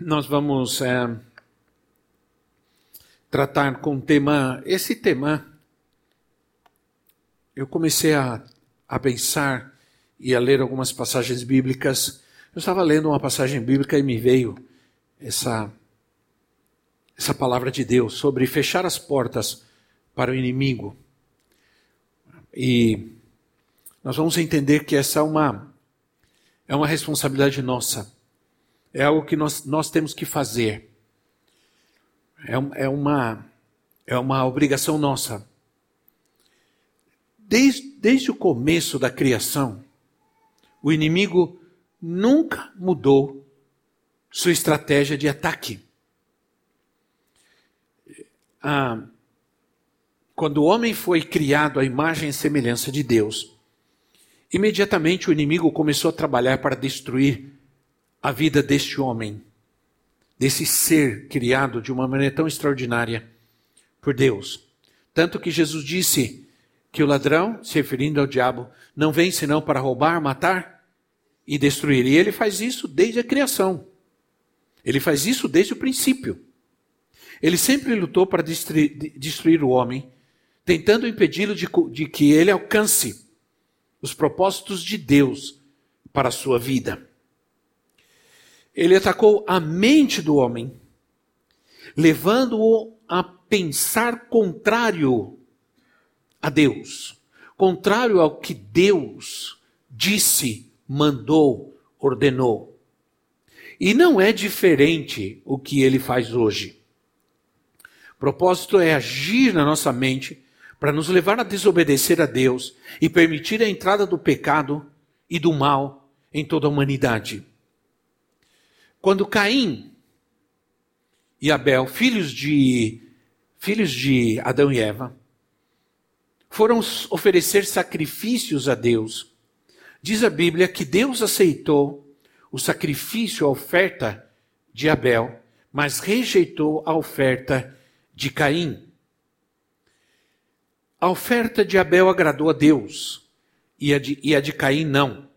nós vamos é, tratar com o tema, esse tema, eu comecei a, a pensar e a ler algumas passagens bíblicas. Eu estava lendo uma passagem bíblica e me veio essa, essa palavra de Deus sobre fechar as portas para o inimigo. E nós vamos entender que essa é uma, é uma responsabilidade nossa é algo que nós, nós temos que fazer. É, é, uma, é uma obrigação nossa. Desde, desde o começo da criação, o inimigo nunca mudou sua estratégia de ataque. Ah, quando o homem foi criado à imagem e semelhança de Deus, imediatamente o inimigo começou a trabalhar para destruir a vida deste homem, desse ser criado de uma maneira tão extraordinária por Deus. Tanto que Jesus disse que o ladrão, se referindo ao diabo, não vem senão para roubar, matar e destruir. E ele faz isso desde a criação. Ele faz isso desde o princípio. Ele sempre lutou para destruir, o homem, tentando impedi-lo de que ele alcance os propósitos de Deus para a sua vida. Ele atacou a mente do homem, levando-o a pensar contrário a Deus, contrário ao que Deus disse, mandou, ordenou. E não é diferente o que ele faz hoje. O propósito é agir na nossa mente para nos levar a desobedecer a Deus e permitir a entrada do pecado e do mal em toda a humanidade. Quando Caim e Abel, filhos de filhos de Adão e Eva, foram oferecer sacrifícios a Deus, diz a Bíblia que Deus aceitou o sacrifício, a oferta de Abel, mas rejeitou a oferta de Caim. A oferta de Abel agradou a Deus e a de, e a de Caim não.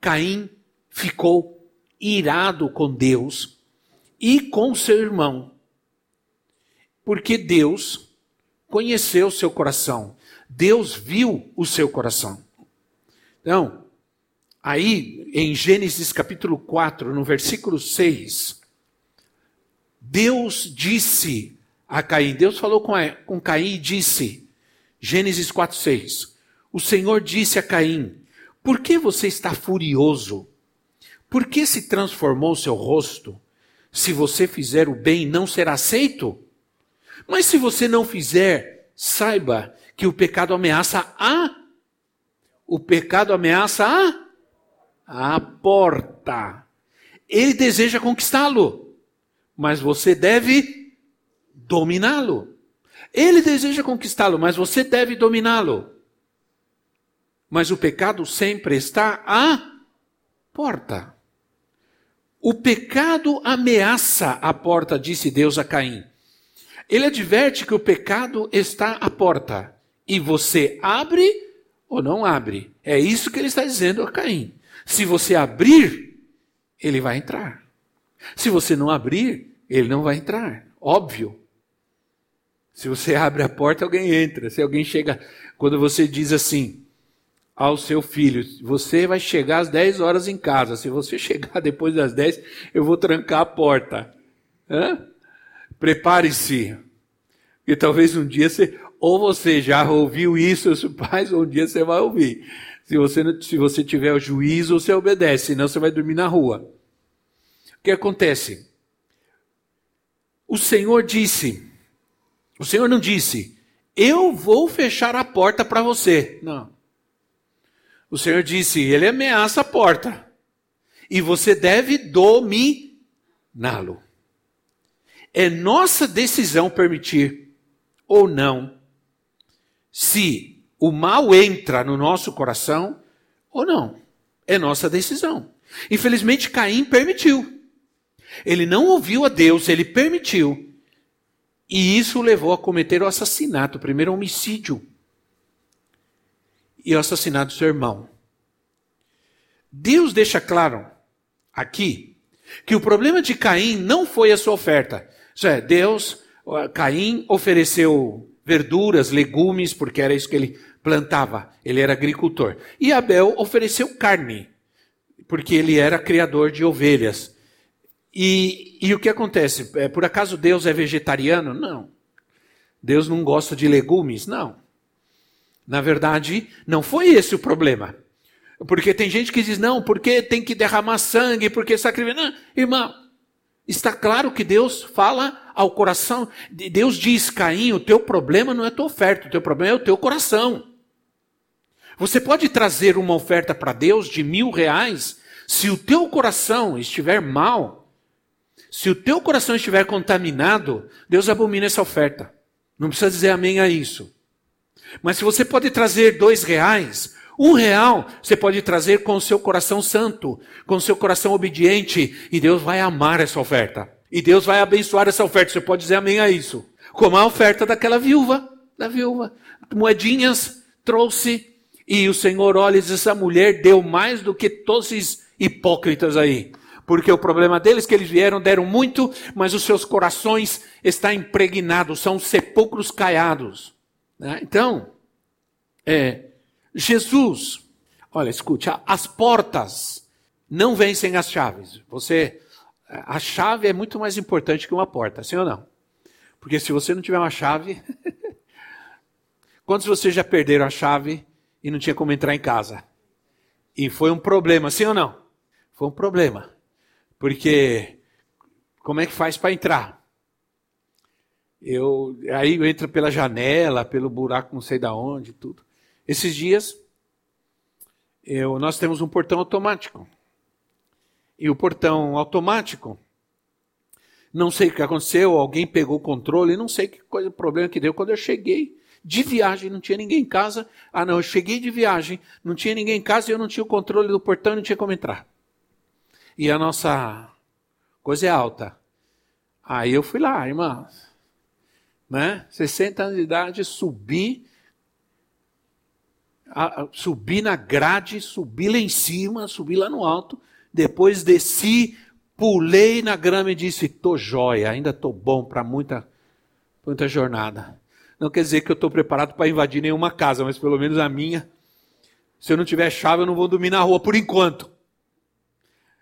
Caim ficou irado com Deus e com seu irmão, porque Deus conheceu seu coração, Deus viu o seu coração. Então, aí em Gênesis capítulo 4, no versículo 6, Deus disse a Caim, Deus falou com, a, com Caim e disse, Gênesis 4, 6, o Senhor disse a Caim, por que você está furioso? Por que se transformou seu rosto? Se você fizer o bem, não será aceito? Mas se você não fizer, saiba que o pecado ameaça a o pecado ameaça a a porta. Ele deseja conquistá-lo, mas você deve dominá-lo. Ele deseja conquistá-lo, mas você deve dominá-lo. Mas o pecado sempre está à porta. O pecado ameaça a porta, disse Deus a Caim. Ele adverte que o pecado está à porta. E você abre ou não abre. É isso que ele está dizendo a Caim. Se você abrir, ele vai entrar. Se você não abrir, ele não vai entrar. Óbvio. Se você abre a porta, alguém entra. Se alguém chega. Quando você diz assim, ao seu filho: Você vai chegar às 10 horas em casa. Se você chegar depois das 10, eu vou trancar a porta. Prepare-se. Porque talvez um dia você, ou você já ouviu isso, seus pais, ou um dia você vai ouvir. Se você, se você tiver o juízo, você obedece, senão você vai dormir na rua. O que acontece? O Senhor disse, o Senhor não disse, eu vou fechar a porta para você. Não. O Senhor disse: Ele ameaça a porta. E você deve dominá-lo. é nossa decisão permitir ou não se o mal entra no nosso coração ou não. É nossa decisão. Infelizmente, Caim permitiu. Ele não ouviu a Deus, ele permitiu. E isso o levou a cometer o assassinato, o primeiro homicídio. E o assassinato do seu irmão. Deus deixa claro aqui que o problema de Caim não foi a sua oferta. Isso é, Deus, Caim ofereceu verduras, legumes, porque era isso que ele plantava, ele era agricultor. E Abel ofereceu carne, porque ele era criador de ovelhas. E, e o que acontece? É, por acaso Deus é vegetariano? Não. Deus não gosta de legumes? Não. Na verdade, não foi esse o problema. Porque tem gente que diz, não, porque tem que derramar sangue, porque sacrifício. Não, irmão, está claro que Deus fala ao coração. Deus diz, Caim, o teu problema não é a tua oferta, o teu problema é o teu coração. Você pode trazer uma oferta para Deus de mil reais, se o teu coração estiver mal, se o teu coração estiver contaminado, Deus abomina essa oferta. Não precisa dizer amém a isso. Mas se você pode trazer dois reais, um real você pode trazer com o seu coração santo, com o seu coração obediente, e Deus vai amar essa oferta. E Deus vai abençoar essa oferta. Você pode dizer amém a isso. Como a oferta daquela viúva, da viúva. Moedinhas trouxe, e o Senhor olha e diz: essa mulher deu mais do que todos esses hipócritas aí. Porque o problema deles é que eles vieram, deram muito, mas os seus corações estão impregnados, são sepulcros caiados. Né? Então, é, Jesus, olha, escute, as portas não vencem as chaves. Você, a chave é muito mais importante que uma porta, sim ou não? Porque se você não tiver uma chave, quantos de vocês já perderam a chave e não tinha como entrar em casa? E foi um problema, sim ou não? Foi um problema. Porque como é que faz para entrar? Eu aí eu entro pela janela, pelo buraco, não sei da onde, tudo. Esses dias, eu, nós temos um portão automático. E o portão automático, não sei o que aconteceu, alguém pegou o controle, não sei que coisa, problema que deu. Quando eu cheguei de viagem, não tinha ninguém em casa. Ah, não, eu cheguei de viagem, não tinha ninguém em casa e eu não tinha o controle do portão, não tinha como entrar. E a nossa coisa é alta. Aí eu fui lá, irmã, né? 60 anos de idade, subi a, a, subi na grade, subi lá em cima, subi lá no alto, depois desci, pulei na grama e disse: tô jóia, ainda tô bom para muita, muita jornada. Não quer dizer que eu estou preparado para invadir nenhuma casa, mas pelo menos a minha. Se eu não tiver chave, eu não vou dormir na rua por enquanto.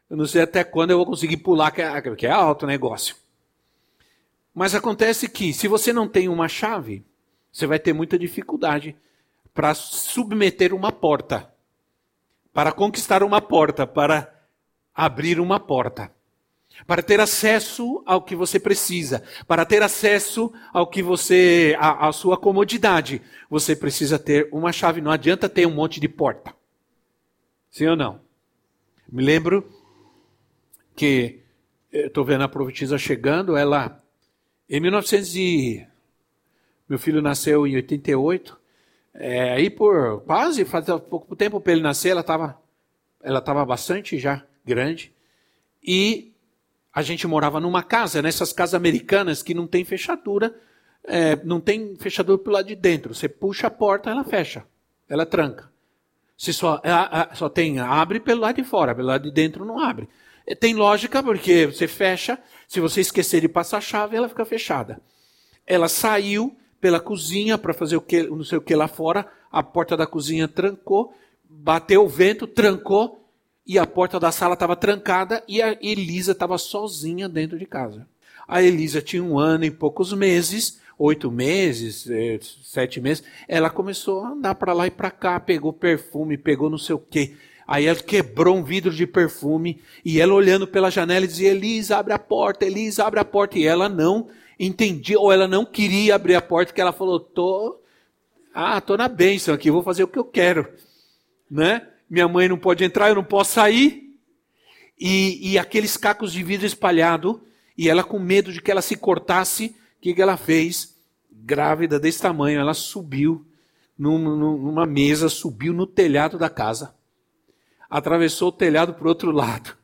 Eu não sei até quando eu vou conseguir pular, que é, que é alto o negócio. Mas acontece que, se você não tem uma chave, você vai ter muita dificuldade para submeter uma porta, para conquistar uma porta, para abrir uma porta, para ter acesso ao que você precisa, para ter acesso ao que você, a, a sua comodidade, você precisa ter uma chave. Não adianta ter um monte de porta. Sim ou não? Me lembro que estou vendo a profetisa chegando, ela em 1900 e, meu filho nasceu em 88. É, aí por quase, fazia pouco tempo para ele nascer, ela estava ela tava bastante já grande. E a gente morava numa casa, nessas casas americanas que não tem fechadura, é, não tem fechadura para lado de dentro. Você puxa a porta, ela fecha, ela tranca. Se só, a, a, só tem, abre pelo lado de fora, pelo lado de dentro não abre. É, tem lógica, porque você fecha, se você esquecer de passar a chave, ela fica fechada. Ela saiu, pela cozinha para fazer o que, não sei o que lá fora. A porta da cozinha trancou, bateu o vento, trancou e a porta da sala estava trancada e a Elisa estava sozinha dentro de casa. A Elisa tinha um ano e poucos meses, oito meses, eh, sete meses. Ela começou a andar para lá e para cá, pegou perfume, pegou não sei o quê. Aí ela quebrou um vidro de perfume e ela olhando pela janela dizia: Elisa, abre a porta, Elisa, abre a porta. E ela não entendia, ou ela não queria abrir a porta, que ela falou, tô, ah, tô na bênção aqui, vou fazer o que eu quero, né? Minha mãe não pode entrar, eu não posso sair. E, e aqueles cacos de vidro espalhado, E ela, com medo de que ela se cortasse, o que, que ela fez? Grávida desse tamanho, ela subiu numa, numa mesa, subiu no telhado da casa, atravessou o telhado para o outro lado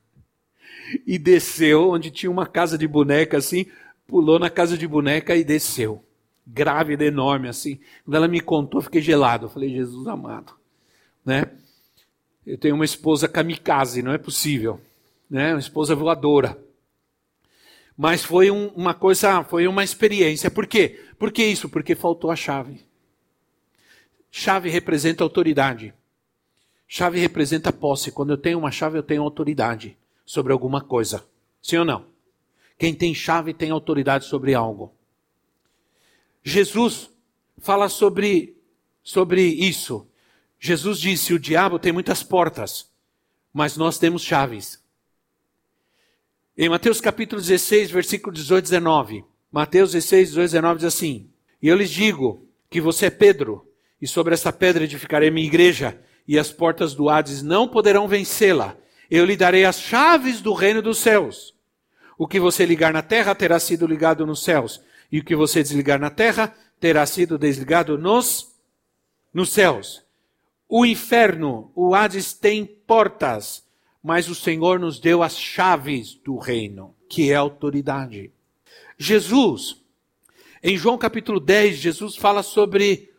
e desceu onde tinha uma casa de boneca assim, pulou na casa de boneca e desceu. Grávida, enorme assim. Quando ela me contou, fiquei gelado. Eu falei, Jesus amado, né? Eu tenho uma esposa kamikaze, não é possível, né? Uma esposa voadora. Mas foi um, uma coisa, foi uma experiência. Por quê? Por que isso? Porque faltou a chave. Chave representa autoridade. Chave representa posse. Quando eu tenho uma chave, eu tenho autoridade sobre alguma coisa. Sim ou não? Quem tem chave tem autoridade sobre algo. Jesus fala sobre, sobre isso. Jesus disse: o diabo tem muitas portas, mas nós temos chaves. Em Mateus capítulo 16, versículo 18 e 19. Mateus 16, 18 e 19 diz assim: E eu lhes digo que você é Pedro, e sobre essa pedra edificarei minha igreja, e as portas do Hades não poderão vencê-la. Eu lhe darei as chaves do reino dos céus. O que você ligar na terra terá sido ligado nos céus, e o que você desligar na terra terá sido desligado nos, nos céus. O inferno, o Hades, tem portas, mas o Senhor nos deu as chaves do reino, que é autoridade. Jesus, em João capítulo 10, Jesus fala sobre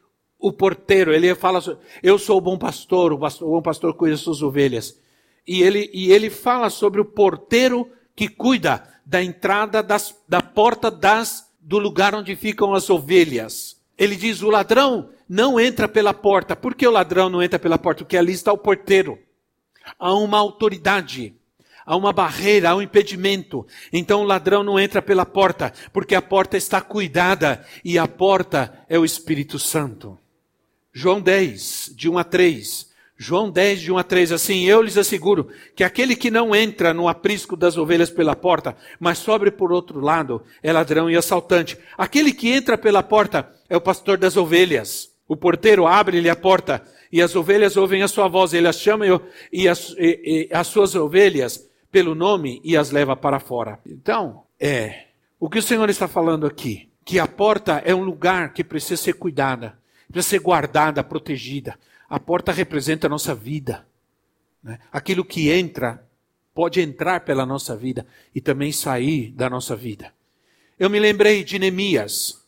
o porteiro, ele fala, eu sou o bom pastor, o, pastor, o bom pastor cuida das suas ovelhas. E ele, e ele fala sobre o porteiro que cuida da entrada das, da porta das, do lugar onde ficam as ovelhas. Ele diz: o ladrão não entra pela porta. Por que o ladrão não entra pela porta? Porque ali está o porteiro. Há uma autoridade, há uma barreira, há um impedimento. Então o ladrão não entra pela porta, porque a porta está cuidada e a porta é o Espírito Santo. João 10, de 1 a 3. João 10, de 1 a 3, assim, eu lhes asseguro que aquele que não entra no aprisco das ovelhas pela porta, mas sobe por outro lado, é ladrão e assaltante. Aquele que entra pela porta é o pastor das ovelhas. O porteiro abre-lhe a porta e as ovelhas ouvem a sua voz, ele as chama e as, e, e, as suas ovelhas pelo nome e as leva para fora. Então, é, o que o Senhor está falando aqui? Que a porta é um lugar que precisa ser cuidada, precisa ser guardada, protegida. A porta representa a nossa vida. Né? Aquilo que entra pode entrar pela nossa vida e também sair da nossa vida. Eu me lembrei de Neemias.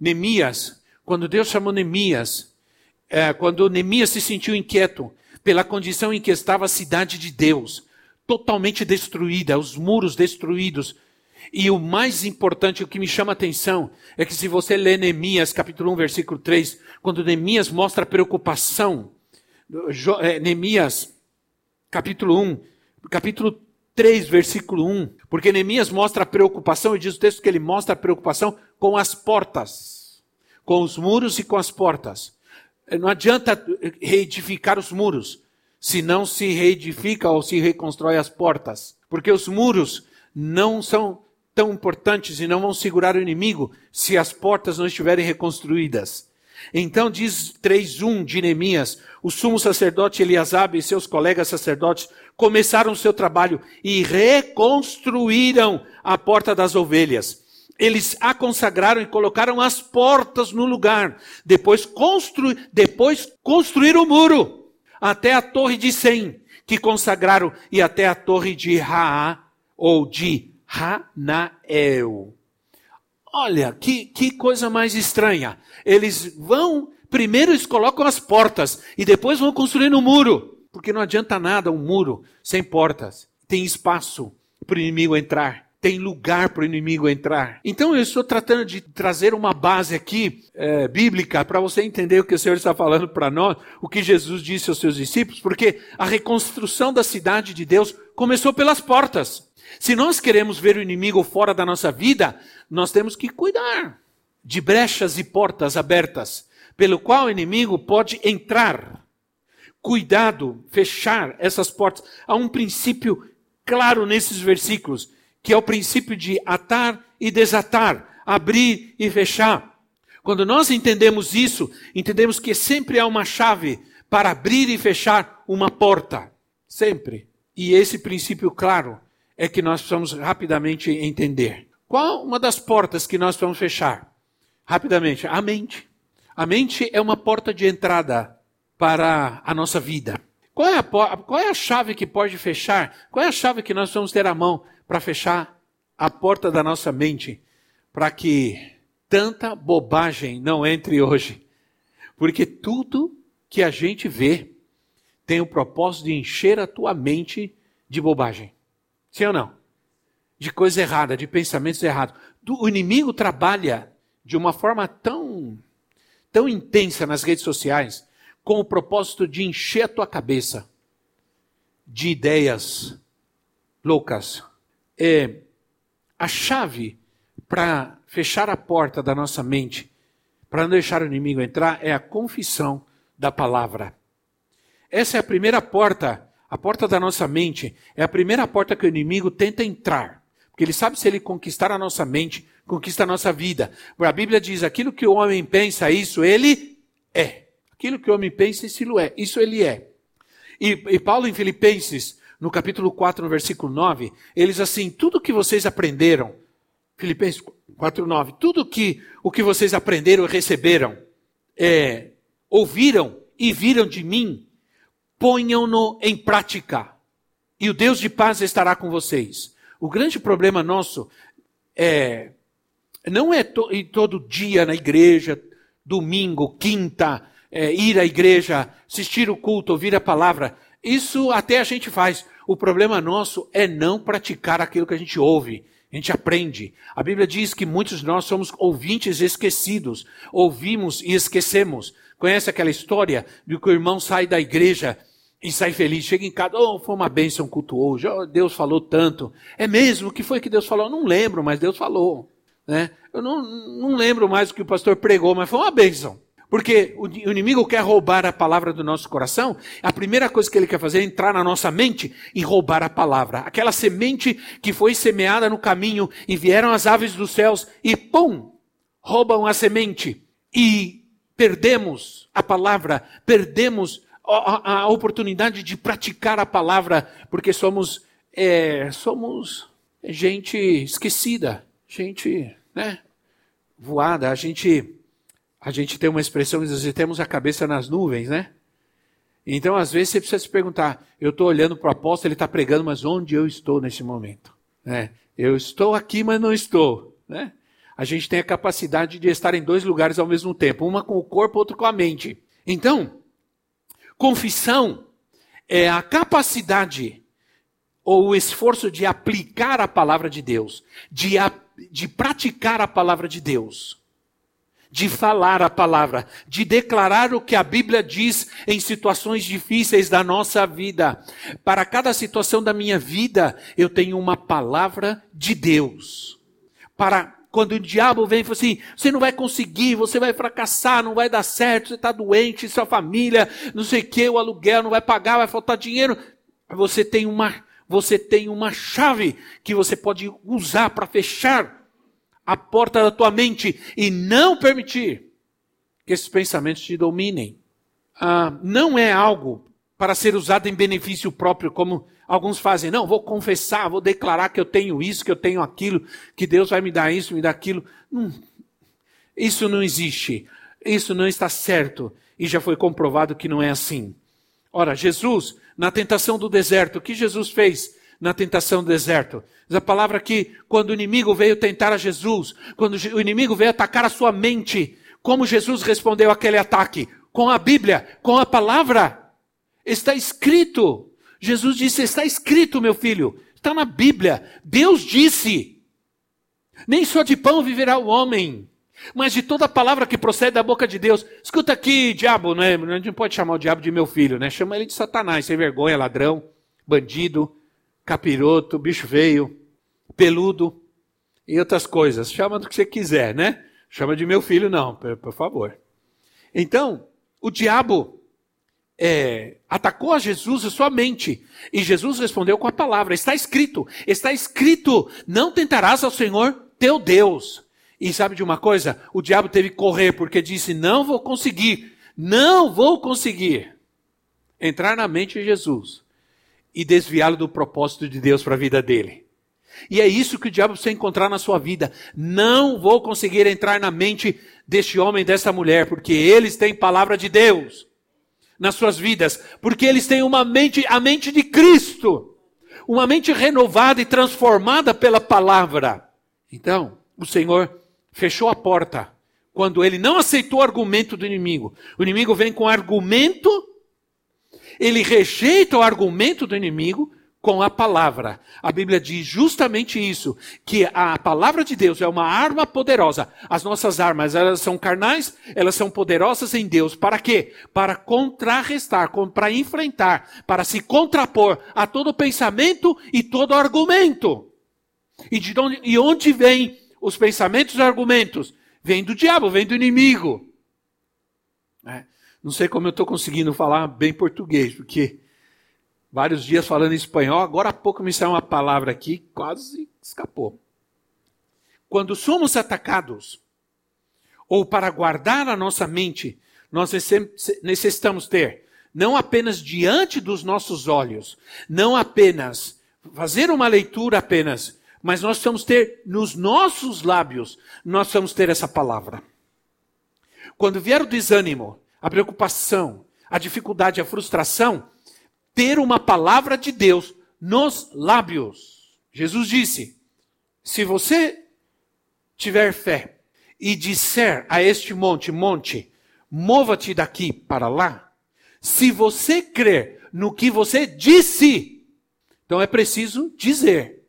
Neemias, quando Deus chamou Neemias, é, quando Neemias se sentiu inquieto pela condição em que estava a cidade de Deus, totalmente destruída, os muros destruídos. E o mais importante, o que me chama a atenção, é que se você lê Neemias, capítulo 1, versículo 3, quando Neemias mostra preocupação, é, Neemias, capítulo 1, capítulo 3, versículo 1, porque Neemias mostra preocupação, e diz o texto que ele mostra preocupação com as portas, com os muros e com as portas. Não adianta reedificar os muros, se não se reedifica ou se reconstrói as portas, porque os muros não são tão importantes e não vão segurar o inimigo se as portas não estiverem reconstruídas. Então diz 3.1 de Neemias, o sumo sacerdote Eliasabe e seus colegas sacerdotes começaram o seu trabalho e reconstruíram a porta das ovelhas. Eles a consagraram e colocaram as portas no lugar. Depois, constru... Depois construíram o muro até a torre de Sem, que consagraram, e até a torre de Raá, ou de Hanael. Olha, que, que coisa mais estranha. Eles vão, primeiro eles colocam as portas e depois vão construindo um muro. Porque não adianta nada um muro sem portas. Tem espaço para o inimigo entrar. Tem lugar para o inimigo entrar. Então eu estou tratando de trazer uma base aqui é, bíblica para você entender o que o Senhor está falando para nós, o que Jesus disse aos seus discípulos, porque a reconstrução da cidade de Deus começou pelas portas. Se nós queremos ver o inimigo fora da nossa vida, nós temos que cuidar de brechas e portas abertas, pelo qual o inimigo pode entrar. Cuidado, fechar essas portas. Há um princípio claro nesses versículos, que é o princípio de atar e desatar, abrir e fechar. Quando nós entendemos isso, entendemos que sempre há uma chave para abrir e fechar uma porta. Sempre. E esse princípio claro é que nós precisamos rapidamente entender. Qual uma das portas que nós vamos fechar? Rapidamente, a mente. A mente é uma porta de entrada para a nossa vida. Qual é a, qual é a chave que pode fechar? Qual é a chave que nós vamos ter à mão para fechar a porta da nossa mente? Para que tanta bobagem não entre hoje. Porque tudo que a gente vê tem o propósito de encher a tua mente de bobagem. Sim ou não? De coisa errada, de pensamentos errados. O inimigo trabalha de uma forma tão, tão intensa nas redes sociais, com o propósito de encher a tua cabeça de ideias loucas. É, a chave para fechar a porta da nossa mente, para não deixar o inimigo entrar, é a confissão da palavra. Essa é a primeira porta, a porta da nossa mente, é a primeira porta que o inimigo tenta entrar. Porque ele sabe se ele conquistar a nossa mente, conquista a nossa vida. A Bíblia diz: aquilo que o homem pensa, isso ele é. Aquilo que o homem pensa, isso é. Isso ele é. E, e Paulo, em Filipenses, no capítulo 4, no versículo 9, eles assim: tudo que vocês aprenderam, Filipenses 4, 9, tudo que, o que vocês aprenderam e receberam, é, ouviram e viram de mim, ponham-no em prática. E o Deus de paz estará com vocês. O grande problema nosso é não é to, todo dia na igreja, domingo, quinta, é, ir à igreja, assistir o culto, ouvir a palavra. Isso até a gente faz. O problema nosso é não praticar aquilo que a gente ouve. A gente aprende. A Bíblia diz que muitos de nós somos ouvintes esquecidos. Ouvimos e esquecemos. Conhece aquela história de que o irmão sai da igreja e sai feliz, chega em casa, oh, foi uma bênção culto hoje, oh, Deus falou tanto. É mesmo? O que foi que Deus falou? Eu não lembro, mas Deus falou. Né? Eu não, não lembro mais o que o pastor pregou, mas foi uma bênção. Porque o inimigo quer roubar a palavra do nosso coração, a primeira coisa que ele quer fazer é entrar na nossa mente e roubar a palavra. Aquela semente que foi semeada no caminho e vieram as aves dos céus e pum, roubam a semente e perdemos a palavra, perdemos a, a oportunidade de praticar a palavra, porque somos, é, somos gente esquecida, gente né, voada, a gente, a gente tem uma expressão que diz temos a cabeça nas nuvens, né? Então, às vezes, você precisa se perguntar: eu estou olhando para o apóstolo, ele está pregando, mas onde eu estou nesse momento? Né? Eu estou aqui, mas não estou. Né? A gente tem a capacidade de estar em dois lugares ao mesmo tempo, uma com o corpo, outra com a mente. Então, Confissão é a capacidade ou o esforço de aplicar a palavra de Deus, de, de praticar a palavra de Deus, de falar a palavra, de declarar o que a Bíblia diz em situações difíceis da nossa vida. Para cada situação da minha vida, eu tenho uma palavra de Deus. Para quando o diabo vem e fala assim: você não vai conseguir, você vai fracassar, não vai dar certo, você está doente, sua família, não sei o que, o aluguel não vai pagar, vai faltar dinheiro. Você tem uma, você tem uma chave que você pode usar para fechar a porta da tua mente e não permitir que esses pensamentos te dominem. Ah, não é algo para ser usado em benefício próprio, como Alguns fazem, não, vou confessar, vou declarar que eu tenho isso, que eu tenho aquilo, que Deus vai me dar isso, me dar aquilo. Isso não existe. Isso não está certo. E já foi comprovado que não é assim. Ora, Jesus, na tentação do deserto, o que Jesus fez na tentação do deserto? Diz a palavra que quando o inimigo veio tentar a Jesus, quando o inimigo veio atacar a sua mente, como Jesus respondeu àquele ataque? Com a Bíblia, com a palavra. Está escrito. Jesus disse: Está escrito, meu filho, está na Bíblia. Deus disse: Nem só de pão viverá o homem, mas de toda palavra que procede da boca de Deus. Escuta aqui, diabo, né? A gente não pode chamar o diabo de meu filho, né? Chama ele de Satanás, sem vergonha, ladrão, bandido, capiroto, bicho feio, peludo e outras coisas. Chama do que você quiser, né? Chama de meu filho, não, por favor. Então, o diabo é, atacou a Jesus a sua mente. E Jesus respondeu com a palavra: Está escrito, está escrito, não tentarás ao Senhor teu Deus. E sabe de uma coisa? O diabo teve que correr porque disse: Não vou conseguir, não vou conseguir entrar na mente de Jesus e desviá-lo do propósito de Deus para a vida dele. E é isso que o diabo precisa encontrar na sua vida. Não vou conseguir entrar na mente deste homem desta mulher, porque eles têm palavra de Deus nas suas vidas, porque eles têm uma mente, a mente de Cristo, uma mente renovada e transformada pela palavra. Então, o Senhor fechou a porta quando ele não aceitou o argumento do inimigo. O inimigo vem com argumento, ele rejeita o argumento do inimigo com a palavra. A Bíblia diz justamente isso, que a palavra de Deus é uma arma poderosa. As nossas armas, elas são carnais, elas são poderosas em Deus. Para quê? Para contrarrestar, para enfrentar, para se contrapor a todo pensamento e todo argumento. E de onde, e onde vem os pensamentos e argumentos? Vem do diabo, vem do inimigo. É. Não sei como eu estou conseguindo falar bem português, porque vários dias falando espanhol, agora há pouco me saiu uma palavra aqui, quase escapou. Quando somos atacados, ou para guardar a nossa mente, nós necessitamos ter, não apenas diante dos nossos olhos, não apenas fazer uma leitura apenas, mas nós precisamos ter nos nossos lábios, nós precisamos ter essa palavra. Quando vier o desânimo, a preocupação, a dificuldade, a frustração, ter uma palavra de Deus nos lábios. Jesus disse: se você tiver fé e disser a este monte, monte, mova-te daqui para lá, se você crer no que você disse, então é preciso dizer.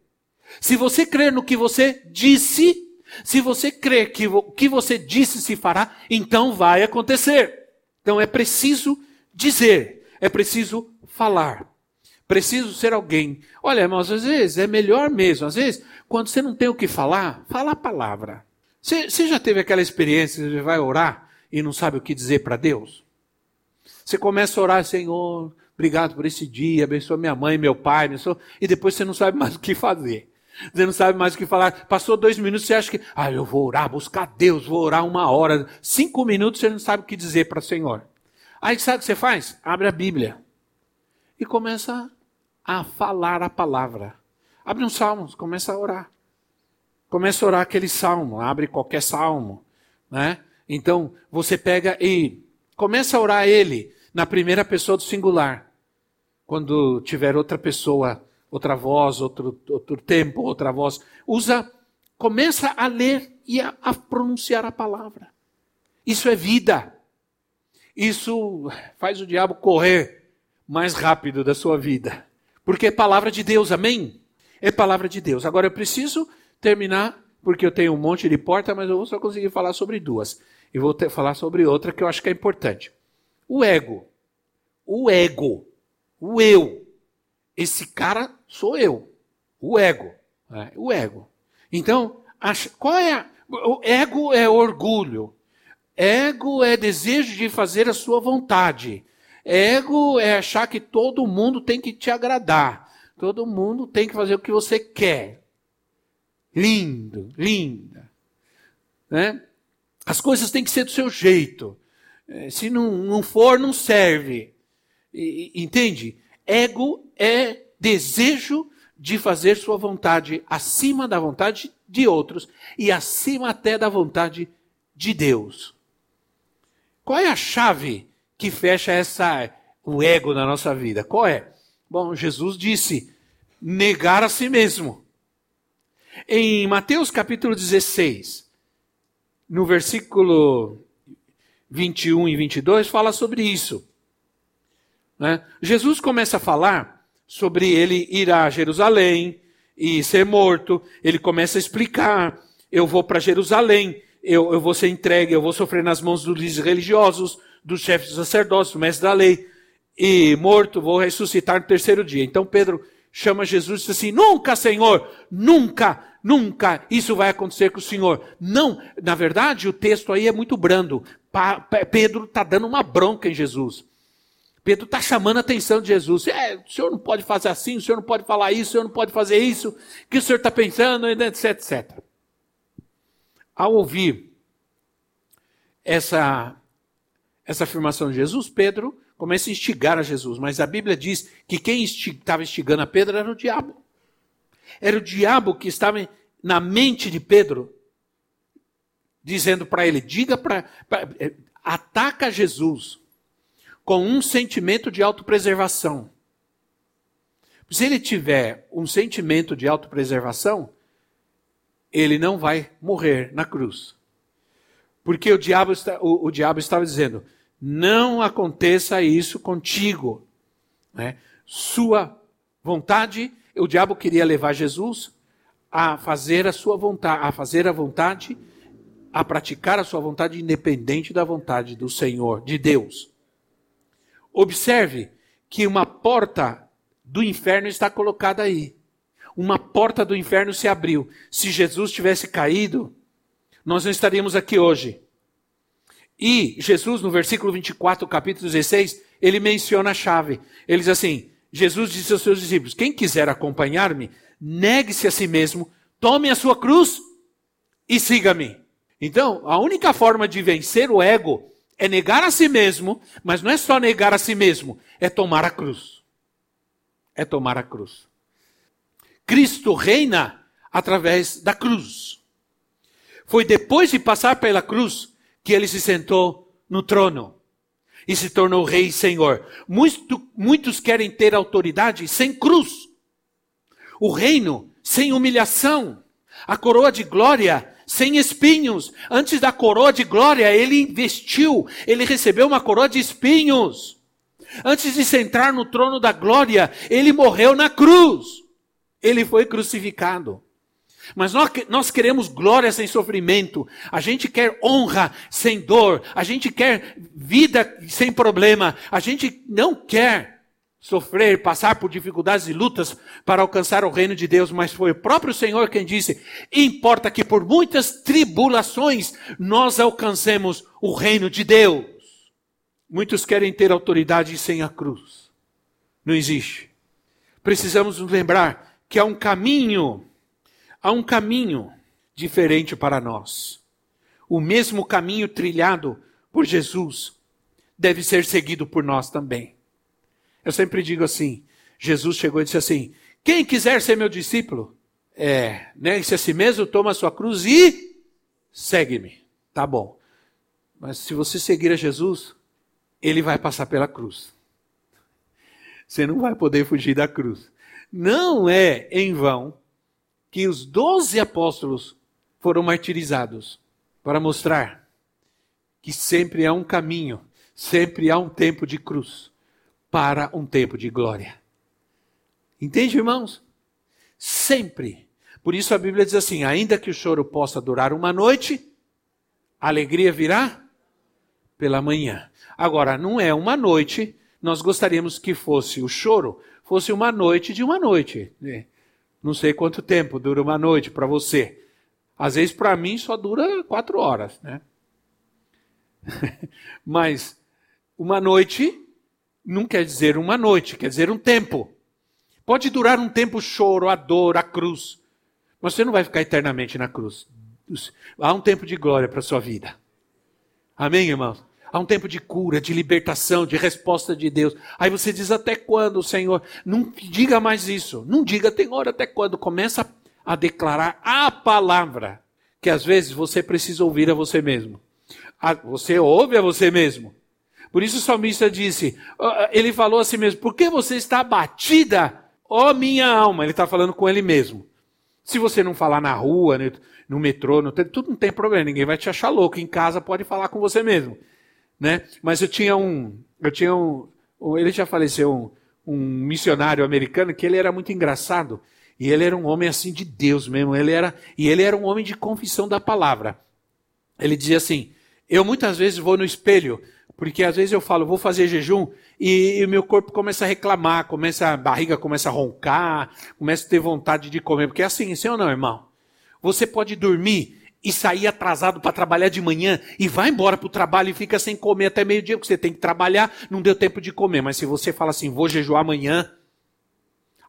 Se você crer no que você disse, se você crer que o que você disse se fará, então vai acontecer. Então é preciso dizer, é preciso falar. Preciso ser alguém. Olha, mas às vezes é melhor mesmo. Às vezes, quando você não tem o que falar, fala a palavra. Você, você já teve aquela experiência, você vai orar e não sabe o que dizer para Deus? Você começa a orar, Senhor, obrigado por esse dia, abençoa minha mãe, meu pai, abençoa, e depois você não sabe mais o que fazer. Você não sabe mais o que falar. Passou dois minutos, você acha que, ah, eu vou orar, buscar Deus, vou orar uma hora. Cinco minutos, você não sabe o que dizer para o Senhor. Aí sabe o que você faz? Abre a Bíblia e começa a falar a palavra. Abre um salmo, começa a orar. Começa a orar aquele salmo, abre qualquer salmo, né? Então, você pega e começa a orar ele na primeira pessoa do singular. Quando tiver outra pessoa, outra voz, outro, outro tempo, outra voz, usa, começa a ler e a, a pronunciar a palavra. Isso é vida. Isso faz o diabo correr mais rápido da sua vida. Porque é palavra de Deus, amém? É palavra de Deus. Agora eu preciso terminar, porque eu tenho um monte de porta, mas eu vou só conseguir falar sobre duas. E vou ter, falar sobre outra que eu acho que é importante. O ego. O ego. O eu. Esse cara sou eu. O ego. Né? O ego. Então, qual é. A, o ego é orgulho. Ego é desejo de fazer a sua vontade. Ego é achar que todo mundo tem que te agradar. Todo mundo tem que fazer o que você quer. Lindo, linda. Né? As coisas têm que ser do seu jeito. É, se não, não for, não serve. entende? Ego é desejo de fazer sua vontade acima da vontade de outros e acima até da vontade de Deus. Qual é a chave que fecha essa o ego na nossa vida? Qual é? Bom, Jesus disse: negar a si mesmo. Em Mateus capítulo 16, no versículo 21 e 22, fala sobre isso. Né? Jesus começa a falar sobre ele ir a Jerusalém e ser morto. Ele começa a explicar: eu vou para Jerusalém, eu, eu vou ser entregue, eu vou sofrer nas mãos dos religiosos, dos chefes dos sacerdotes, do mestre da lei, e morto, vou ressuscitar no terceiro dia. Então Pedro chama Jesus e diz assim: Nunca, Senhor, nunca, nunca isso vai acontecer com o Senhor. Não, na verdade, o texto aí é muito brando. Pedro está dando uma bronca em Jesus. Pedro está chamando a atenção de Jesus. É, o senhor não pode fazer assim, o senhor não pode falar isso, o senhor não pode fazer isso, o que o senhor está pensando, etc, etc. Ao ouvir essa essa afirmação de Jesus, Pedro começa a instigar a Jesus, mas a Bíblia diz que quem estava instigando a Pedro era o diabo. Era o diabo que estava na mente de Pedro, dizendo para ele: diga para. Eh, ataca Jesus com um sentimento de autopreservação. Se ele tiver um sentimento de autopreservação, ele não vai morrer na cruz. Porque o diabo, está, o, o diabo estava dizendo: não aconteça isso contigo. Né? Sua vontade, o diabo queria levar Jesus a fazer a sua vontade, a fazer a vontade, a praticar a sua vontade independente da vontade do Senhor, de Deus. Observe que uma porta do inferno está colocada aí. Uma porta do inferno se abriu. Se Jesus tivesse caído, nós não estaríamos aqui hoje. E Jesus, no versículo 24, capítulo 16, ele menciona a chave. Ele diz assim: Jesus disse aos seus discípulos: Quem quiser acompanhar-me, negue-se a si mesmo, tome a sua cruz e siga-me. Então, a única forma de vencer o ego é negar a si mesmo, mas não é só negar a si mesmo, é tomar a cruz. É tomar a cruz. Cristo reina através da cruz. Foi depois de passar pela cruz que ele se sentou no trono e se tornou rei e senhor. Muito, muitos querem ter autoridade sem cruz. O reino sem humilhação. A coroa de glória sem espinhos. Antes da coroa de glória, ele investiu, ele recebeu uma coroa de espinhos. Antes de sentar no trono da glória, ele morreu na cruz. Ele foi crucificado. Mas nós, nós queremos glória sem sofrimento, a gente quer honra sem dor, a gente quer vida sem problema, a gente não quer sofrer, passar por dificuldades e lutas para alcançar o reino de Deus, mas foi o próprio Senhor quem disse: importa que por muitas tribulações nós alcancemos o reino de Deus. Muitos querem ter autoridade sem a cruz. Não existe. Precisamos nos lembrar que há um caminho Há um caminho diferente para nós. O mesmo caminho trilhado por Jesus deve ser seguido por nós também. Eu sempre digo assim: Jesus chegou e disse assim: quem quiser ser meu discípulo, é, negue-se a si mesmo, toma a sua cruz e segue-me. Tá bom. Mas se você seguir a Jesus, ele vai passar pela cruz. Você não vai poder fugir da cruz. Não é em vão que os doze apóstolos foram martirizados para mostrar que sempre há um caminho, sempre há um tempo de cruz para um tempo de glória. Entende, irmãos? Sempre. Por isso a Bíblia diz assim: ainda que o choro possa durar uma noite, a alegria virá pela manhã. Agora, não é uma noite, nós gostaríamos que fosse o choro, fosse uma noite de uma noite. Né? Não sei quanto tempo dura uma noite para você. Às vezes, para mim, só dura quatro horas, né? Mas uma noite não quer dizer uma noite, quer dizer um tempo. Pode durar um tempo o choro, a dor, a cruz. Mas você não vai ficar eternamente na cruz. Há um tempo de glória para a sua vida. Amém, irmãos? Há um tempo de cura, de libertação, de resposta de Deus. Aí você diz até quando, Senhor? Não diga mais isso. Não diga, tem hora até quando. Começa a declarar a palavra que às vezes você precisa ouvir a você mesmo. Você ouve a você mesmo. Por isso o salmista disse, ele falou assim mesmo, por que você está abatida, ó minha alma? Ele está falando com ele mesmo. Se você não falar na rua, no metrô, no, tudo não tem problema, ninguém vai te achar louco. Em casa pode falar com você mesmo né? Mas eu tinha um, eu tinha um, ele já faleceu, um, um missionário americano que ele era muito engraçado e ele era um homem assim de Deus mesmo. Ele era e ele era um homem de confissão da palavra. Ele dizia assim: eu muitas vezes vou no espelho porque às vezes eu falo, vou fazer jejum e, o meu corpo começa a reclamar, começa a barriga começa a roncar, começa a ter vontade de comer, porque é assim, sim ou não, irmão? Você pode dormir e sair atrasado para trabalhar de manhã e vai embora para o trabalho e fica sem comer até meio-dia, porque você tem que trabalhar, não deu tempo de comer. Mas se você fala assim, vou jejuar amanhã,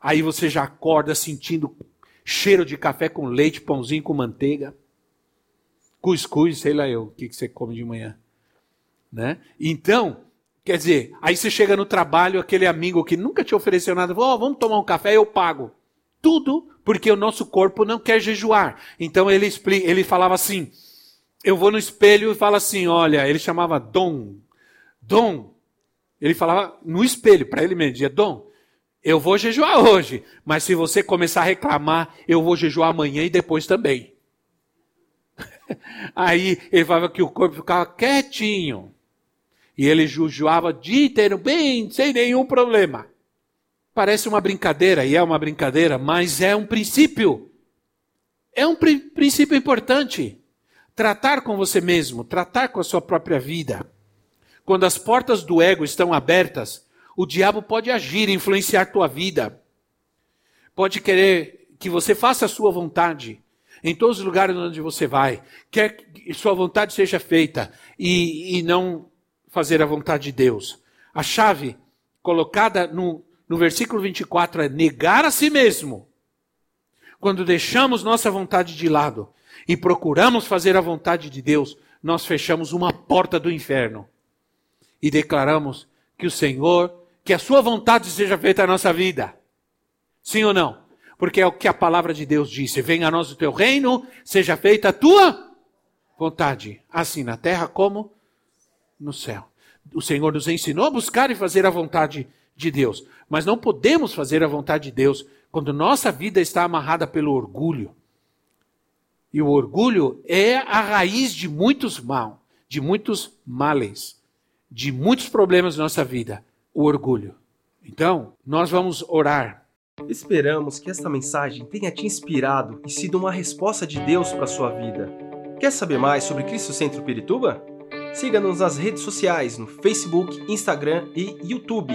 aí você já acorda sentindo cheiro de café com leite, pãozinho com manteiga, cuscuz, sei lá eu, o que, que você come de manhã. Né? Então, quer dizer, aí você chega no trabalho, aquele amigo que nunca te ofereceu nada, fala, oh, vamos tomar um café, eu pago. Tudo porque o nosso corpo não quer jejuar. Então ele, explica, ele falava assim: eu vou no espelho e falo assim: olha, ele chamava Dom. Dom. Ele falava no espelho, para ele mesmo, dizia: Dom, eu vou jejuar hoje, mas se você começar a reclamar, eu vou jejuar amanhã e depois também. Aí ele falava que o corpo ficava quietinho. E ele jejuava dia inteiro, bem, sem nenhum problema. Parece uma brincadeira, e é uma brincadeira, mas é um princípio. É um princípio importante. Tratar com você mesmo, tratar com a sua própria vida. Quando as portas do ego estão abertas, o diabo pode agir, influenciar tua vida. Pode querer que você faça a sua vontade em todos os lugares onde você vai. Quer que sua vontade seja feita e, e não fazer a vontade de Deus. A chave colocada no, no versículo 24 é negar a si mesmo. Quando deixamos nossa vontade de lado e procuramos fazer a vontade de Deus, nós fechamos uma porta do inferno e declaramos que o Senhor, que a sua vontade seja feita na nossa vida. Sim ou não? Porque é o que a palavra de Deus disse: venha a nós o teu reino, seja feita a tua vontade, assim na terra como no céu. O Senhor nos ensinou a buscar e fazer a vontade de Deus, mas não podemos fazer a vontade de Deus quando nossa vida está amarrada pelo orgulho, e o orgulho é a raiz de muitos mal, de muitos males, de muitos problemas na nossa vida. O orgulho. Então, nós vamos orar. Esperamos que esta mensagem tenha te inspirado e sido uma resposta de Deus para a sua vida. Quer saber mais sobre Cristo Centro Pirituba? Siga-nos nas redes sociais no Facebook, Instagram e YouTube,